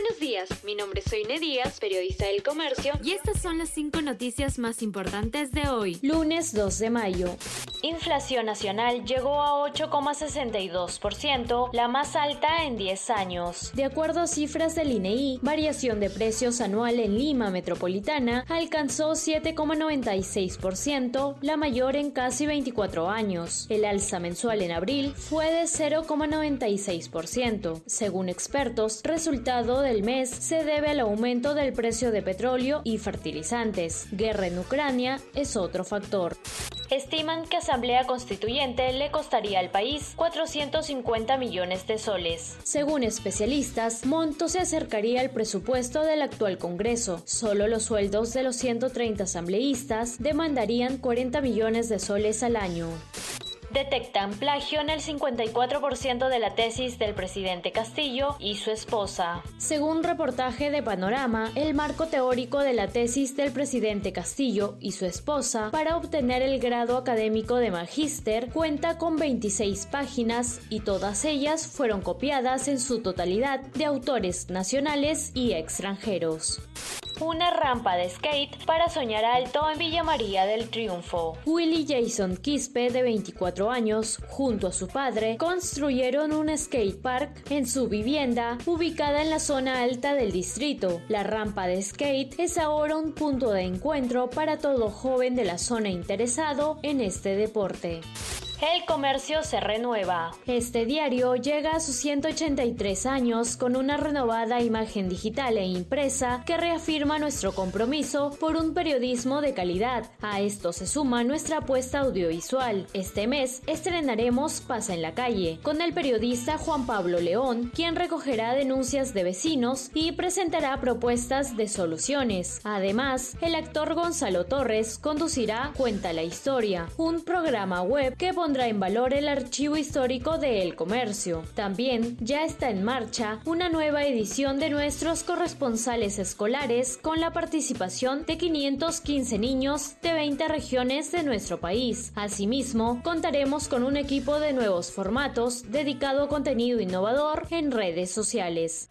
Buenos días, mi nombre es Soine Díaz, periodista del Comercio, y estas son las cinco noticias más importantes de hoy, lunes 2 de mayo. Inflación nacional llegó a 8,62%, la más alta en 10 años. De acuerdo a cifras del INEI, variación de precios anual en Lima metropolitana alcanzó 7,96%, la mayor en casi 24 años. El alza mensual en abril fue de 0,96%. Según expertos, resultado del mes se debe al aumento del precio de petróleo y fertilizantes. Guerra en Ucrania es otro factor. Estiman que Asamblea Constituyente le costaría al país 450 millones de soles. Según especialistas, monto se acercaría al presupuesto del actual Congreso. Solo los sueldos de los 130 asambleístas demandarían 40 millones de soles al año detectan plagio en el 54% de la tesis del presidente Castillo y su esposa. Según reportaje de Panorama, el marco teórico de la tesis del presidente Castillo y su esposa para obtener el grado académico de magíster cuenta con 26 páginas y todas ellas fueron copiadas en su totalidad de autores nacionales y extranjeros una rampa de skate para soñar alto en Villa María del Triunfo. Willy Jason Quispe, de 24 años, junto a su padre, construyeron un skate park en su vivienda ubicada en la zona alta del distrito. La rampa de skate es ahora un punto de encuentro para todo joven de la zona interesado en este deporte. El comercio se renueva. Este diario llega a sus 183 años con una renovada imagen digital e impresa que reafirma nuestro compromiso por un periodismo de calidad. A esto se suma nuestra apuesta audiovisual. Este mes estrenaremos Pasa en la calle con el periodista Juan Pablo León, quien recogerá denuncias de vecinos y presentará propuestas de soluciones. Además, el actor Gonzalo Torres conducirá Cuenta la historia, un programa web que pondrá en valor el archivo histórico de El Comercio. También ya está en marcha una nueva edición de nuestros corresponsales escolares con la participación de 515 niños de 20 regiones de nuestro país. Asimismo, contaremos con un equipo de nuevos formatos dedicado a contenido innovador en redes sociales.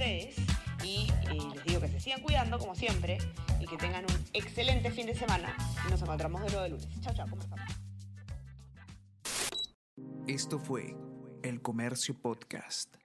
y eh, les digo que se sigan cuidando como siempre y que tengan un excelente fin de semana nos encontramos de nuevo el lunes. Chao, chao, ¿cómo? Esto fue El Comercio Podcast.